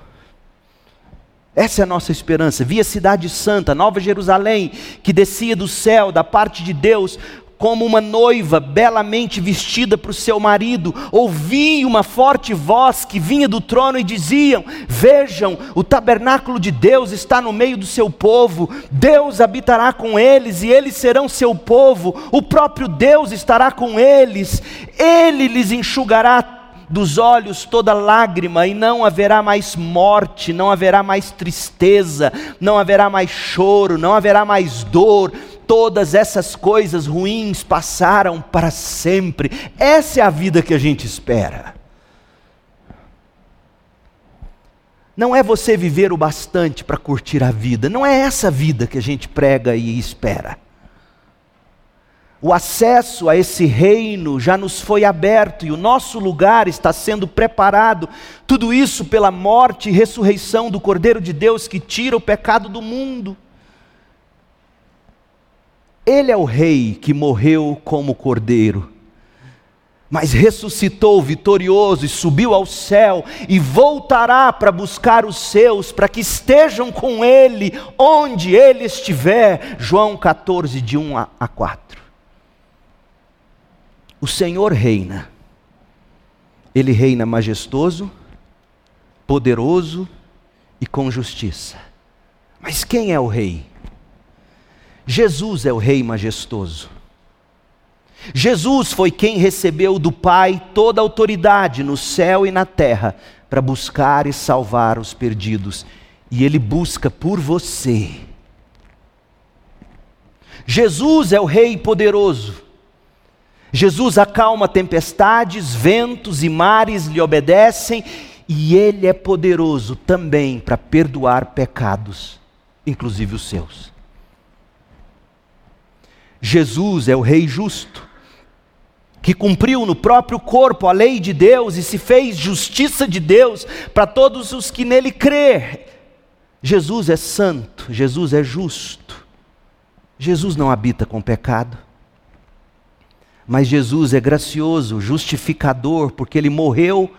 Essa é a nossa esperança. Vi a cidade santa, Nova Jerusalém, que descia do céu, da parte de Deus, como uma noiva belamente vestida para o seu marido, ouvi uma forte voz que vinha do trono e diziam: Vejam, o tabernáculo de Deus está no meio do seu povo, Deus habitará com eles e eles serão seu povo, o próprio Deus estará com eles, ele lhes enxugará dos olhos toda lágrima, e não haverá mais morte, não haverá mais tristeza, não haverá mais choro, não haverá mais dor, todas essas coisas ruins passaram para sempre. Essa é a vida que a gente espera. Não é você viver o bastante para curtir a vida, não é essa vida que a gente prega e espera. O acesso a esse reino já nos foi aberto e o nosso lugar está sendo preparado. Tudo isso pela morte e ressurreição do Cordeiro de Deus que tira o pecado do mundo. Ele é o rei que morreu como cordeiro, mas ressuscitou vitorioso e subiu ao céu e voltará para buscar os seus, para que estejam com ele onde ele estiver. João 14, de 1 a 4. O Senhor reina, ele reina majestoso, poderoso e com justiça. Mas quem é o rei? Jesus é o Rei majestoso. Jesus foi quem recebeu do Pai toda a autoridade no céu e na terra para buscar e salvar os perdidos. E Ele busca por você. Jesus é o Rei poderoso. Jesus acalma tempestades, ventos e mares lhe obedecem, e Ele é poderoso também para perdoar pecados, inclusive os seus. Jesus é o Rei justo, que cumpriu no próprio corpo a lei de Deus e se fez justiça de Deus para todos os que nele crê. Jesus é santo, Jesus é justo. Jesus não habita com pecado. Mas Jesus é gracioso, justificador, porque ele morreu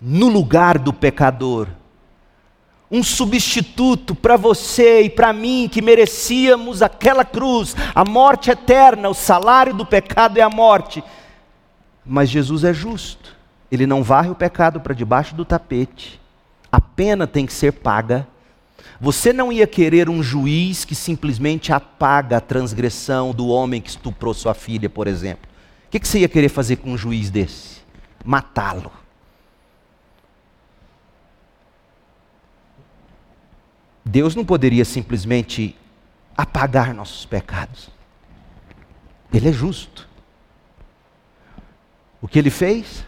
no lugar do pecador um substituto para você e para mim que merecíamos aquela cruz, a morte eterna, o salário do pecado é a morte. Mas Jesus é justo, ele não varre o pecado para debaixo do tapete, a pena tem que ser paga. Você não ia querer um juiz que simplesmente apaga a transgressão do homem que estuprou sua filha, por exemplo. O que você ia querer fazer com um juiz desse? Matá-lo. Deus não poderia simplesmente apagar nossos pecados. Ele é justo. O que ele fez?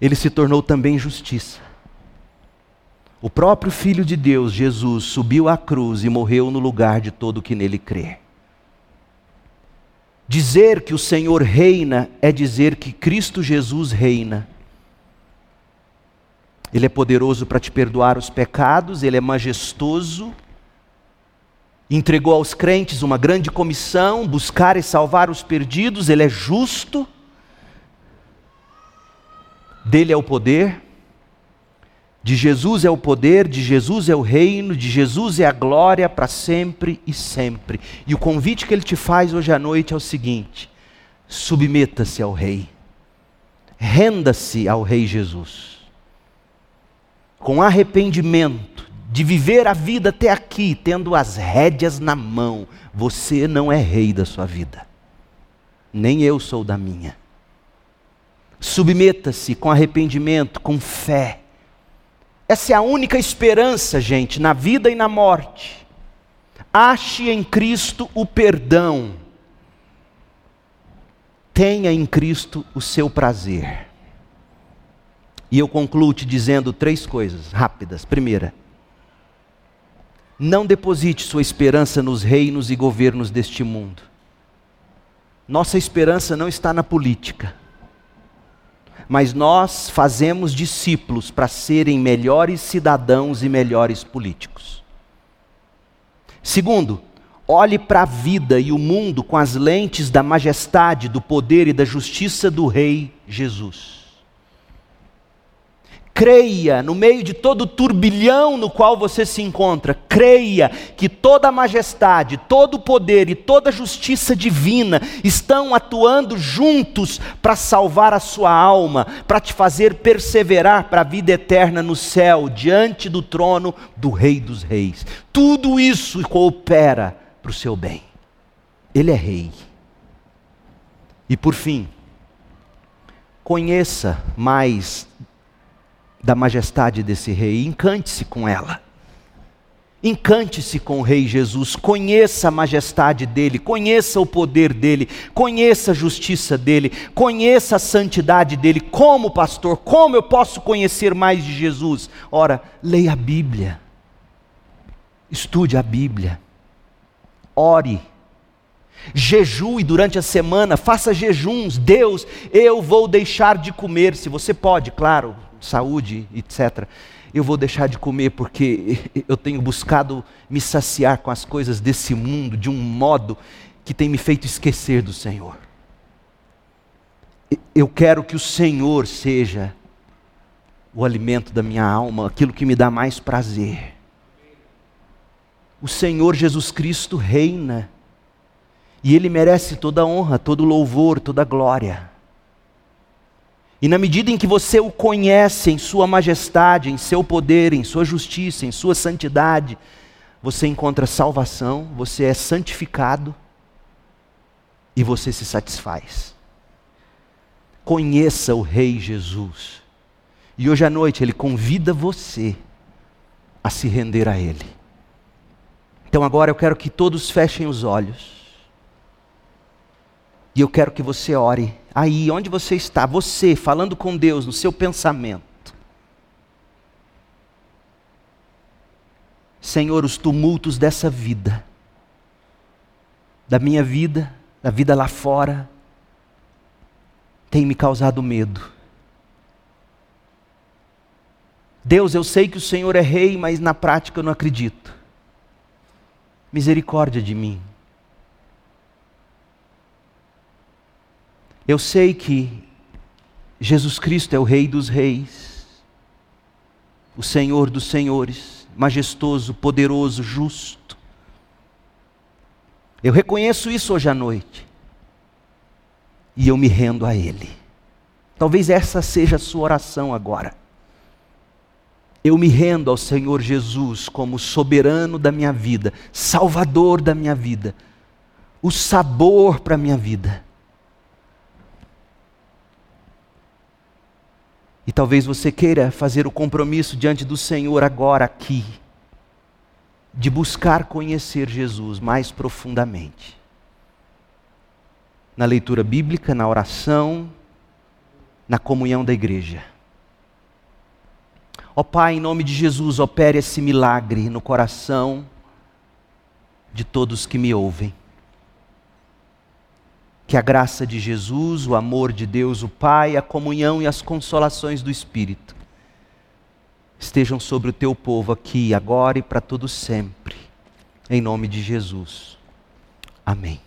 Ele se tornou também justiça. O próprio Filho de Deus, Jesus, subiu à cruz e morreu no lugar de todo que nele crê. Dizer que o Senhor reina é dizer que Cristo Jesus reina. Ele é poderoso para te perdoar os pecados, ele é majestoso. Entregou aos crentes uma grande comissão, buscar e salvar os perdidos, ele é justo. Dele é o poder, de Jesus é o poder, de Jesus é o reino, de Jesus é a glória para sempre e sempre. E o convite que ele te faz hoje à noite é o seguinte: submeta-se ao Rei, renda-se ao Rei Jesus com arrependimento, de viver a vida até aqui, tendo as rédeas na mão, você não é rei da sua vida, nem eu sou da minha. Submeta-se com arrependimento, com fé. Essa é a única esperança, gente, na vida e na morte. Ache em Cristo o perdão tenha em Cristo o seu prazer. E eu concluo te dizendo três coisas rápidas. Primeira, não deposite sua esperança nos reinos e governos deste mundo. Nossa esperança não está na política, mas nós fazemos discípulos para serem melhores cidadãos e melhores políticos. Segundo, olhe para a vida e o mundo com as lentes da majestade, do poder e da justiça do Rei Jesus creia, no meio de todo o turbilhão no qual você se encontra, creia que toda a majestade, todo o poder e toda a justiça divina estão atuando juntos para salvar a sua alma, para te fazer perseverar para a vida eterna no céu, diante do trono do Rei dos Reis. Tudo isso coopera para o seu bem. Ele é Rei. E por fim, conheça mais da majestade desse rei, encante-se com ela. Encante-se com o Rei Jesus, conheça a majestade dele, conheça o poder dele, conheça a justiça dele, conheça a santidade dele. Como pastor, como eu posso conhecer mais de Jesus? Ora, leia a Bíblia, estude a Bíblia, ore, jejue durante a semana, faça jejuns. Deus, eu vou deixar de comer, se você pode, claro, saúde, etc. Eu vou deixar de comer porque eu tenho buscado me saciar com as coisas desse mundo de um modo que tem me feito esquecer do Senhor. Eu quero que o Senhor seja o alimento da minha alma, aquilo que me dá mais prazer. O Senhor Jesus Cristo reina, e Ele merece toda a honra, todo louvor, toda glória. E na medida em que você o conhece em Sua majestade, em seu poder, em Sua justiça, em Sua santidade, você encontra salvação, você é santificado e você se satisfaz. Conheça o Rei Jesus. E hoje à noite Ele convida você a se render a Ele. Então agora eu quero que todos fechem os olhos. E eu quero que você ore aí onde você está, você falando com Deus no seu pensamento. Senhor, os tumultos dessa vida, da minha vida, da vida lá fora, tem me causado medo. Deus, eu sei que o Senhor é rei, mas na prática eu não acredito. Misericórdia de mim. Eu sei que Jesus Cristo é o Rei dos Reis, o Senhor dos Senhores, majestoso, poderoso, justo. Eu reconheço isso hoje à noite e eu me rendo a Ele. Talvez essa seja a sua oração agora. Eu me rendo ao Senhor Jesus como soberano da minha vida, salvador da minha vida, o sabor para a minha vida. E talvez você queira fazer o compromisso diante do Senhor agora, aqui, de buscar conhecer Jesus mais profundamente. Na leitura bíblica, na oração, na comunhão da igreja. Ó Pai, em nome de Jesus, opere esse milagre no coração de todos que me ouvem. Que a graça de Jesus, o amor de Deus, o Pai, a comunhão e as consolações do Espírito estejam sobre o teu povo aqui, agora e para todo sempre. Em nome de Jesus. Amém.